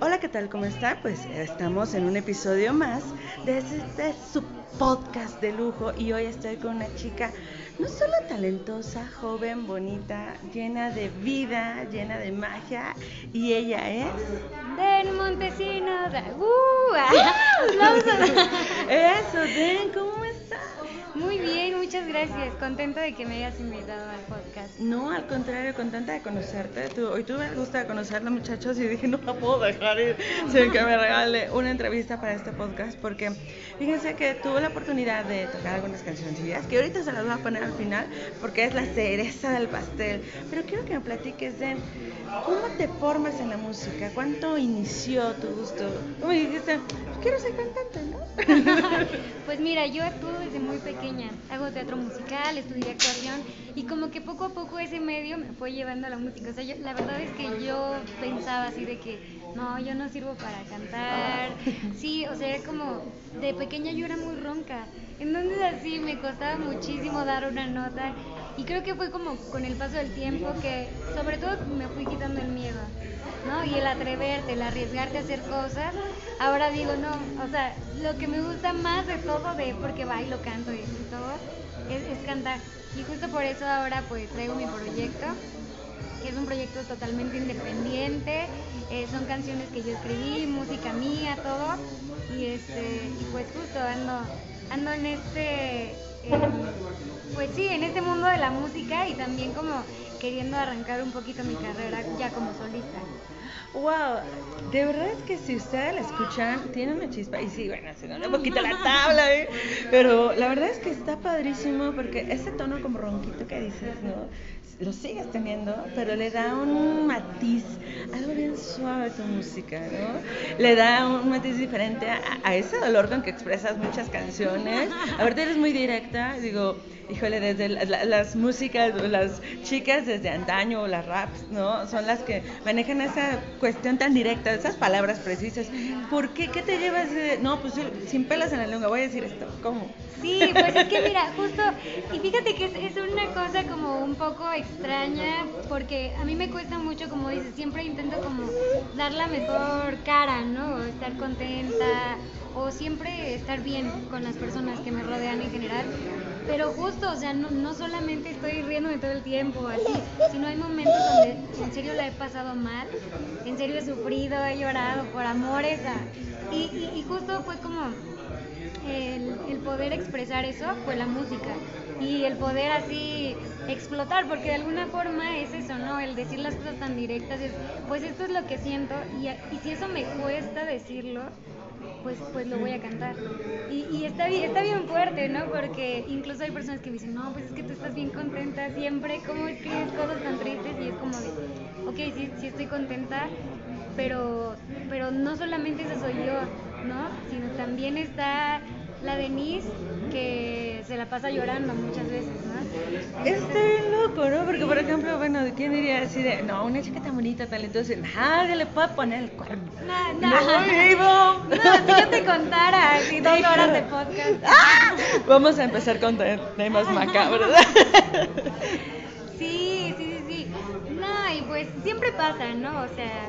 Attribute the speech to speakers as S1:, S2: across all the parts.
S1: Hola, ¿qué tal? ¿Cómo está? Pues estamos en un episodio más de este su podcast de lujo y hoy estoy con una chica no solo talentosa, joven, bonita, llena de vida, llena de magia y ella es
S2: Den Montesinos. ¡Uh!
S1: Eso, Den, ¿cómo?
S2: Muy bien, muchas gracias. Contenta de que me hayas invitado al podcast.
S1: No, al contrario, contenta de conocerte. Tú, hoy tuve el gusto de conocerla, muchachos, y dije, no la puedo dejar ir sin que me regale una entrevista para este podcast, porque fíjense que tuve la oportunidad de tocar algunas canciones que ahorita se las voy a poner al final, porque es la cereza del pastel. Pero quiero que me platiques de cómo te formas en la música, cuánto inició tu gusto. ¿Cómo dijiste? Quiero ser cantante, ¿no?
S2: pues mira, yo actúo desde muy pequeña. Hago teatro musical, estudié actuación y como que poco a poco ese medio me fue llevando a la música. O sea, la verdad es que yo pensaba así de que no, yo no sirvo para cantar. Sí, o sea, era como de pequeña yo era muy ronca. Entonces así me costaba muchísimo dar una nota y creo que fue como con el paso del tiempo que sobre todo me fui quitando el miedo. ¿no? Y el atreverte, el arriesgarte a hacer cosas. Ahora digo, no, o sea, lo que me gusta más de todo, de porque bailo, canto y todo, es, cantar. Y justo por eso ahora pues traigo mi proyecto, que es un proyecto totalmente independiente, eh, son canciones que yo escribí, música mía, todo, y este, pues justo ando, ando en este, pues sí, en este mundo de la música y también como queriendo arrancar un poquito mi carrera ya como solista.
S1: Wow, de verdad es que si ustedes la escuchan, tiene una chispa. Y sí, bueno, se un poquito la tabla, ¿eh? Pero la verdad es que está padrísimo porque ese tono como ronquito que dices, ¿no? Lo sigues teniendo, pero le da un matiz, algo bien suave a tu música, ¿no? Le da un matiz diferente a, ese dolor con que expresas muchas canciones. A ver, eres muy directa, digo híjole, desde las músicas, las chicas desde antaño, las raps, ¿no? Son las que manejan esa cuestión tan directa, esas palabras precisas. ¿Por qué? ¿Qué te llevas de.? No, pues sin pelas en la lengua, voy a decir esto. ¿Cómo?
S2: Sí, pues es que mira, justo. Y fíjate que es, una cosa como un poco extraña, porque a mí me cuesta mucho, como dices, siempre intento como dar la mejor cara, ¿no? Estar contenta o siempre estar bien con las personas que me rodean en general. Pero justo, o sea, no, no solamente estoy riéndome todo el tiempo, así, sino hay momentos donde en serio la he pasado mal, en serio he sufrido, he llorado por amores. y, y, justo fue como el, el, poder expresar eso fue la música y el poder así explotar, porque de alguna forma es eso, ¿no? El decir las cosas tan directas, es, pues esto es lo que siento y, y si eso me cuesta decirlo, pues, pues lo voy a cantar. Y, y está, bien, está bien fuerte, ¿no? Porque incluso hay personas que me dicen, no, pues es que tú estás bien contenta siempre, ¿cómo escribes cosas tan tristes? Y es como de, ok, sí, sí estoy contenta, pero, pero no solamente eso soy yo, ¿no? Sino también está la Denise que se la pasa llorando muchas veces, ¿no?
S1: Está bien loco, ¿no? Porque, por ejemplo, bueno, ¿quién diría así de, no, una chica tan bonita, talentosa, nadie le puede poner el cuerno?
S2: No, no. No, no si yo te contara así dos horas de podcast.
S1: ¡Ah! Vamos a empezar con temas macabros.
S2: Sí, sí, sí, sí. No, y pues siempre pasa, ¿no? O sea,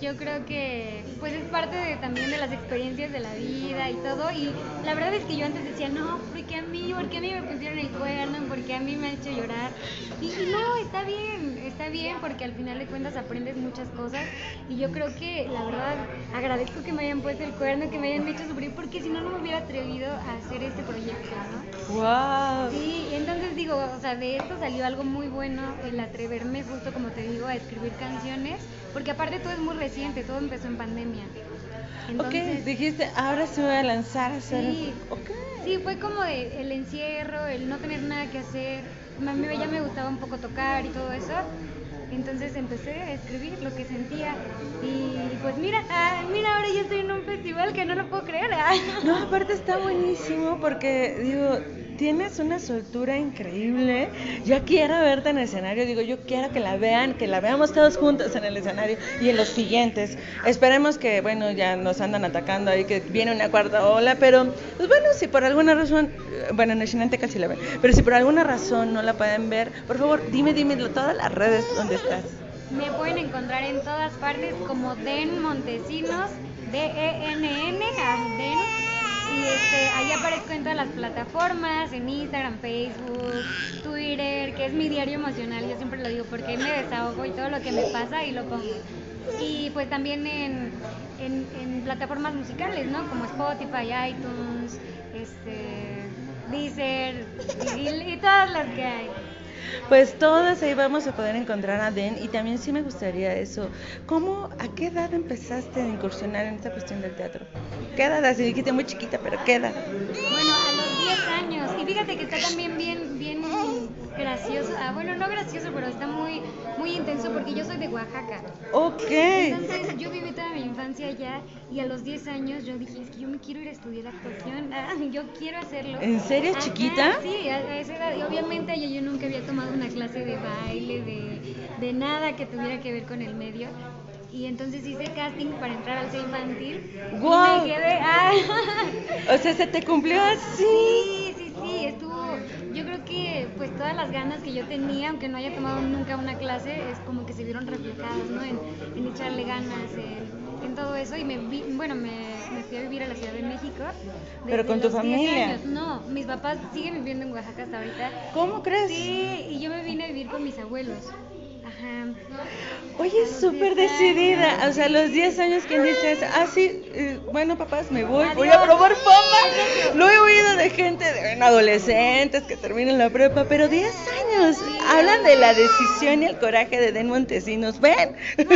S2: yo creo que pues es parte de, también de las experiencias de la vida y todo y la verdad es que yo antes decía no porque a mí porque a mí me pusieron el cuerno porque a mí me ha hecho llorar y, no está bien está bien porque al final de cuentas aprendes muchas cosas y yo creo que la verdad agradezco que me hayan puesto el cuerno que me hayan hecho sufrir porque si no no me hubiera atrevido a hacer este proyecto ¿no?
S1: wow
S2: sí entonces digo o sea de esto salió algo muy bueno el atreverme justo como te digo a escribir canciones porque aparte todo es muy reciente, todo empezó en pandemia.
S1: Entonces, ok, dijiste, ahora se voy a lanzar a hacer...
S2: Sí, sí fue como el encierro, el no tener nada que hacer. A mí ya me gustaba un poco tocar y todo eso. Entonces empecé a escribir lo que sentía y pues mira, ah, mira, ahora yo estoy en un festival que no lo puedo creer.
S1: No, aparte está buenísimo porque digo, tienes una soltura increíble. Yo quiero verte en el escenario, digo, yo quiero que la vean, que la veamos todos juntos en el escenario y en los siguientes. Esperemos que, bueno, ya nos andan atacando ahí, que viene una cuarta ola, pero, pues bueno, si por alguna razón, bueno, en el Shinante casi la ven, pero si por alguna razón no la pueden ver, por favor, dime, dime todas las redes donde estás.
S2: me pueden encontrar en todas partes como Den Montesinos, D-E-N-N, Den. Y este, ahí aparezco en todas las plataformas, en Instagram, Facebook, Twitter, que es mi diario emocional, yo siempre lo digo porque me desahogo y todo lo que me pasa y lo pongo. Y pues también en, en, plataformas musicales, ¿no? Como Spotify, iTunes, este, Deezer y todas las que hay.
S1: Pues todas ahí vamos a poder encontrar a Den y también sí me gustaría eso. ¿Cómo, a qué edad empezaste a incursionar en esta cuestión del teatro? ¿Qué edad? Así dijiste muy chiquita, pero ¿qué edad?
S2: Bueno, a los 10 años. Y fíjate que está también bien, gracioso. Ah, bueno, no gracioso, pero está muy, muy intenso porque yo soy de Oaxaca.
S1: Ok.
S2: Entonces yo viví toda mi infancia allá y a los 10 años yo dije, es que yo me quiero ir a estudiar actuación. Ah, yo quiero hacerlo.
S1: ¿En serio, chiquita?
S2: Sí, a, esa edad. Y obviamente yo, yo nunca había tomado una clase de baile, de, de nada que tuviera que ver con el medio y entonces hice casting para entrar al C infantil
S1: wow.
S2: y me quedé ah.
S1: o sea se te cumplió así
S2: pues todas las ganas que yo tenía aunque no haya tomado nunca una clase es como que se vieron reflejadas no en, en echarle ganas en, todo eso. Y me vi, bueno me, me, fui a vivir a la Ciudad de México
S1: pero con tu familia.
S2: no mis papás siguen viviendo en Oaxaca hasta ahorita.
S1: Cómo crees
S2: sí y yo me vine a vivir con mis abuelos.
S1: Oye, súper decidida. O sea, a los 10 años, ¿quién dice eso? Ah, sí, eh, bueno, papás, me voy, voy a probar fama. Lo he oído de adolescentes que terminan la prepa, pero 10 años. Hablan de la decisión y el coraje de Den Montesinos. ¿Ven?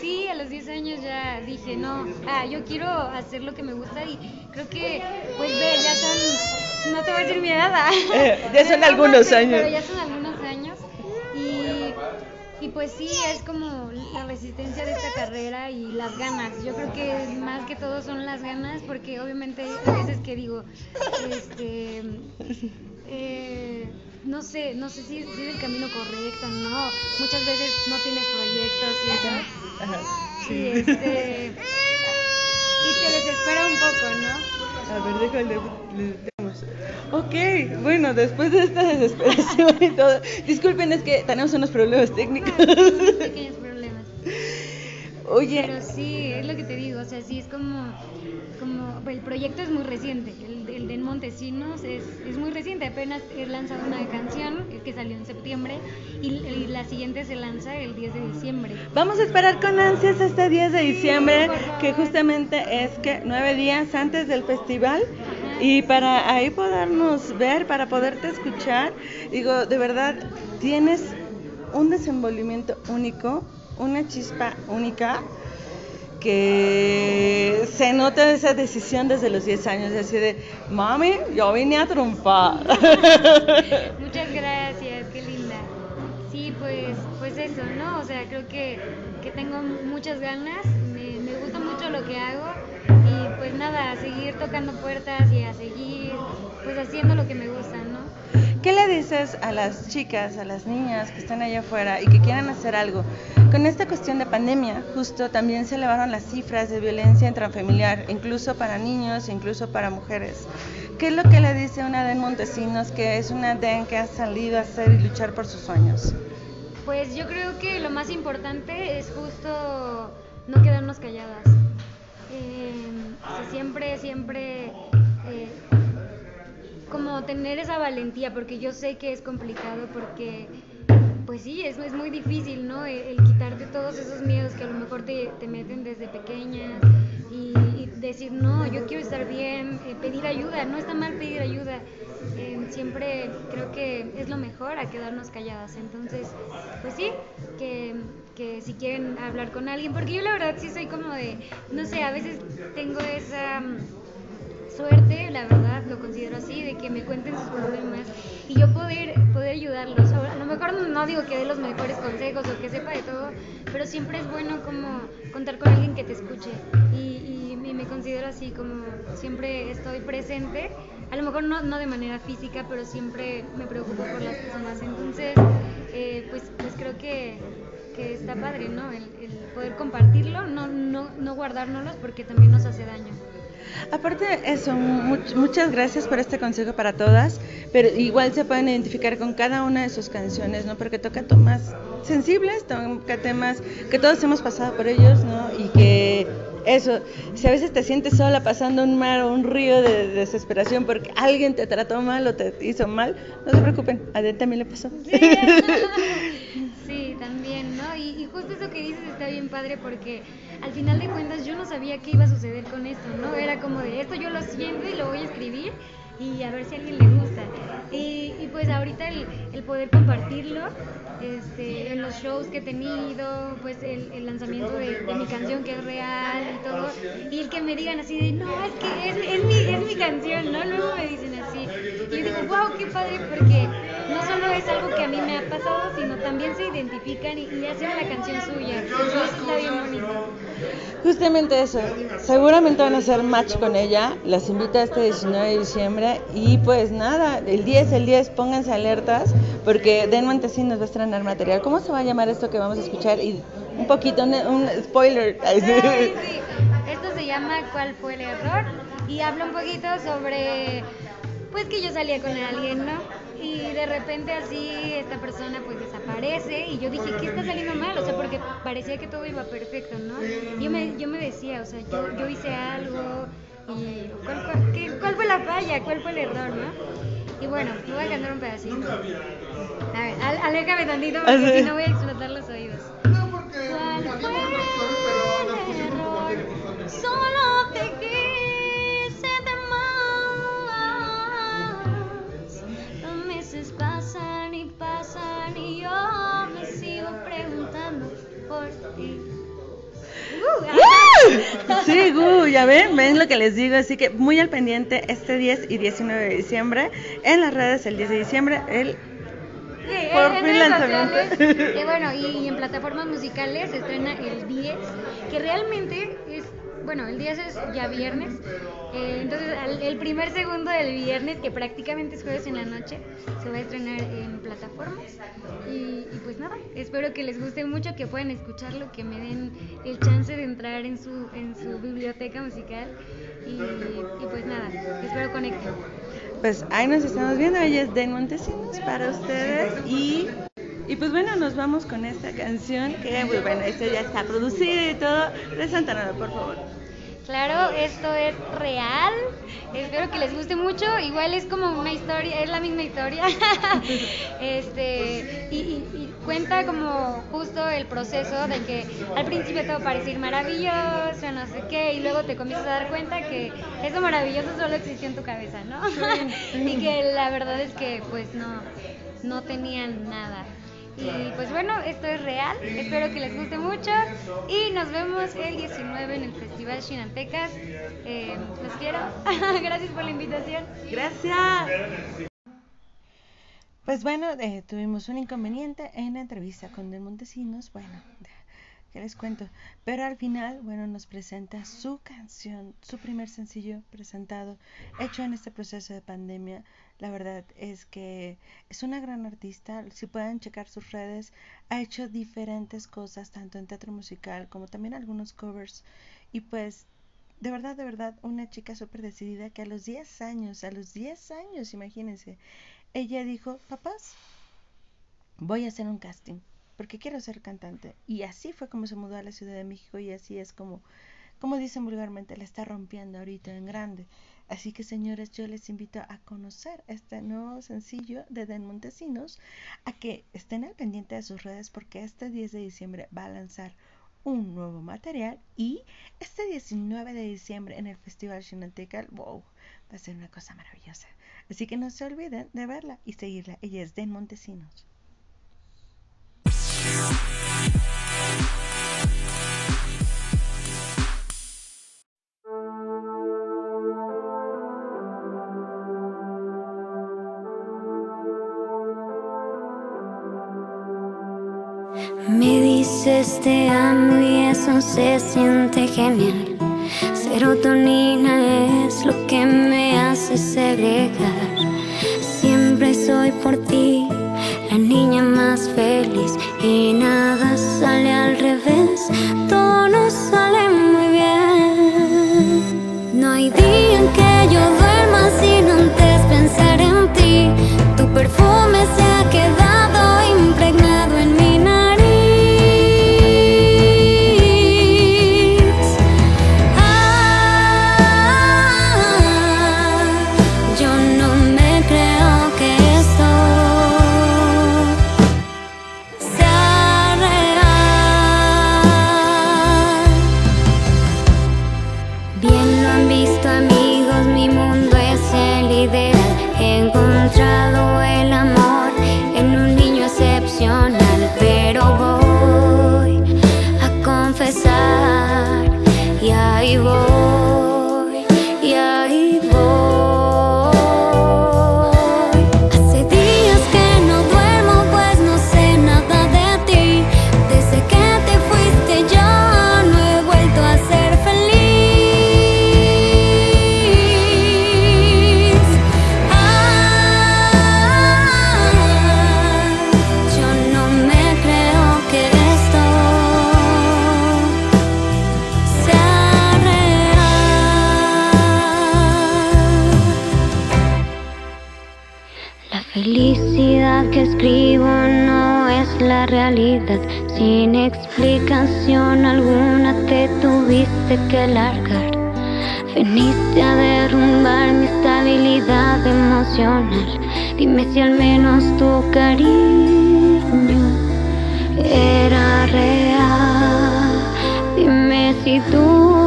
S2: Sí, a los 10 años ya dije, no, ah, yo quiero hacer lo que me gusta y creo que, pues, ve, ya son, no te voy a decir mi edad.
S1: Eh, ya son algunos años.
S2: Pero ya son algunos años y pues sí, es como la resistencia de esta carrera y las ganas. Yo creo que más que todo son las ganas, porque obviamente hay veces que digo, este, eh, no sé, no sé si, es el camino correcto, ¿no? Muchas veces no tienes proyectos y eso. Y, este, y te desespera un poco, ¿no?
S1: A ver, déjale, Ok, bueno, después de esta desesperación y todo, disculpen, es que tenemos unos problemas técnicos.
S2: Pequeños problemas.
S1: Oye.
S2: Pero sí, es lo que te digo, o sea, sí es como, como el proyecto es muy reciente, el, el de Montesinos es, es, muy reciente, apenas he lanzado una canción que, salió en septiembre y, la siguiente se lanza el 10 de diciembre.
S1: Vamos a esperar con ansias este 10 de diciembre, que justamente es que nueve días antes del festival. Y para ahí podernos ver, para poderte escuchar, digo, de verdad, tienes un desenvolvimiento único, una chispa única que se nota esa decisión desde los 10 años, así de, mami, yo vine a triunfar.
S2: Muchas gracias, qué linda. Sí, pues, pues eso, ¿no? O sea, creo que, que tengo muchas ganas, me, me gusta mucho lo que hago pues nada, a seguir tocando puertas y a seguir pues haciendo lo que me gusta, ¿no?
S1: ¿Qué le dices a las chicas, a las niñas que están allá afuera y que quieran hacer algo? Con esta cuestión de pandemia, justo también se elevaron las cifras de violencia intrafamiliar, incluso para niños, incluso para mujeres. ¿Qué es lo que le dice una Den Montesinos, que es una Den que ha salido a hacer y luchar por sus sueños?
S2: Pues yo creo que lo más importante es justo no quedarnos calladas siempre, eh, como tener esa valentía, porque yo sé que es complicado, porque pues sí, es, es muy difícil, ¿no? El, quitarte todos esos miedos que a lo mejor te, te meten desde pequeñas y, decir, no, yo quiero estar bien, eh, pedir ayuda, no está mal pedir ayuda. Eh, siempre creo que es lo mejor a quedarnos calladas. Entonces, pues sí, que, que si quieren hablar con alguien, porque yo la verdad sí soy como de, no sé, a veces tengo esa suerte, la verdad, lo considero así, de que me cuenten sus problemas y yo poder, poder ayudarlos. A lo mejor no digo que dé los mejores consejos o que sepa de todo, pero siempre es bueno como contar con alguien que te escuche y, me considero así, como siempre estoy presente, a lo mejor no, no de manera física, pero siempre me preocupo por las personas. Entonces, eh, pues, pues creo que que está padre, ¿no? El, poder compartirlo, no, no, no guardárnoslos porque también nos hace daño.
S1: Aparte de eso, muchas gracias por este consejo para todas, pero igual se pueden identificar con cada una de sus canciones, ¿no? Porque toca temas sensibles, toca temas que todos hemos pasado por ellos, ¿no? Y que eso, si a veces te sientes sola pasando un mar o un río de, desesperación porque alguien te trató mal o te hizo mal, no se preocupen, a él también le pasó.
S2: Sí, también, ¿no? Y, y, justo eso que dices está bien padre porque al final de cuentas yo no sabía qué iba a suceder con esto, ¿no? Era como de esto yo lo siento y lo voy a escribir y a ver si a alguien le gusta. Y, y pues ahorita el, el, poder compartirlo este, en los shows que he tenido, pues el, el lanzamiento de, de, mi canción que es real y todo, y el que me digan así de, no, es que es, es, mi, es mi canción, ¿no? Luego me dicen así. Y yo digo, wow, qué padre, porque no solo es algo que a mí me ha pasado, sino también se identifican y, y hacen la canción suya. Eso está bien bonito.
S1: Justamente eso, seguramente van a hacer match con ella, las invita este 19 de diciembre y pues nada, el 10, el 10, pónganse alertas porque Den Montesín nos va a estrenar material. ¿Cómo se va a llamar esto que vamos a escuchar? Y un poquito, un, spoiler.
S2: Sí, sí. Esto se llama ¿Cuál fue el error? Y habla un poquito sobre, pues que yo salía con alguien, ¿no? Y de repente así esta persona pues desaparece y yo dije, ¿qué está saliendo mal? O sea, porque parecía que todo iba perfecto, ¿no? Yo me, yo me decía, o sea, yo, yo hice algo y ¿cuál fue, qué, ¿cuál fue la falla? ¿Cuál fue el error, no? Y bueno, voy a cantar un pedacito. A ver, al, aléjame tantito porque si no voy a explotar los oídos.
S1: Sí, Gu, ya ven, ven lo que les digo, así que muy al pendiente este 10 y 19 de diciembre en las redes el 10 de diciembre, el
S2: Sí, por fin lanzamiento. Y bueno, y, en plataformas musicales se estrena el 10, que realmente bueno, el 10 es ya viernes, eh, entonces el primer segundo del viernes, que prácticamente es jueves en la noche, se va a estrenar en plataformas. Y, y, pues nada, espero que les guste mucho, que puedan escucharlo, que me den el chance de entrar en su, en su biblioteca musical. Y, y pues nada, espero conecten
S1: pues ahí nos estamos viendo. Ella es Den Montesinos para ustedes. Y, y pues bueno, nos vamos con esta canción que, pues, bueno, esto ya está producido y todo. Preséntanos, por favor.
S2: Claro, esto es real. Espero que les guste mucho. Igual es como una historia, es la misma historia. este, y, y, cuenta como justo el proceso de que al principio te va a parecer maravilloso, no sé qué, y luego te comienzas a dar cuenta que eso maravilloso solo existió en tu cabeza, ¿no? y que la verdad es que pues no, no tenían nada. Y pues bueno, esto es real. Espero que les guste mucho. Y nos vemos el 19 en el Festival Chinantecas. Eh, los quiero. Gracias por la invitación.
S1: Gracias. Pues bueno, eh, tuvimos un inconveniente en la entrevista con De Montesinos. Bueno, ¿qué les cuento? Pero al final, bueno, nos presenta su canción, su primer sencillo presentado, hecho en este proceso de pandemia. La verdad es que es una gran artista. Si pueden checar sus redes, ha hecho diferentes cosas, tanto en teatro musical como también algunos covers. Y pues, de verdad, de verdad, una chica súper decidida que a los 10 años, a los 10 años, imagínense, ella dijo, papás, voy a hacer un casting porque quiero ser cantante. Y así fue como se mudó a la Ciudad de México y así es como, como dicen vulgarmente, la está rompiendo ahorita en grande. Así que señores, yo les invito a conocer este nuevo sencillo de Den Montesinos, a que estén al pendiente de sus redes porque este 10 de diciembre va a lanzar un nuevo material y este 19 de diciembre en el Festival Chinantecal, wow, va a ser una cosa maravillosa. Así que no se olviden de verla y seguirla. Ella es Den Montesinos.
S3: Dices te amo y eso se siente genial. Serotonina es lo que me hace segregar. Siempre soy por ti la niña más feliz y nada sale al revés. Sin explicación alguna te tuviste que largar. Veniste a derrumbar mi estabilidad emocional. Dime si al menos tu cariño era real. Dime si tú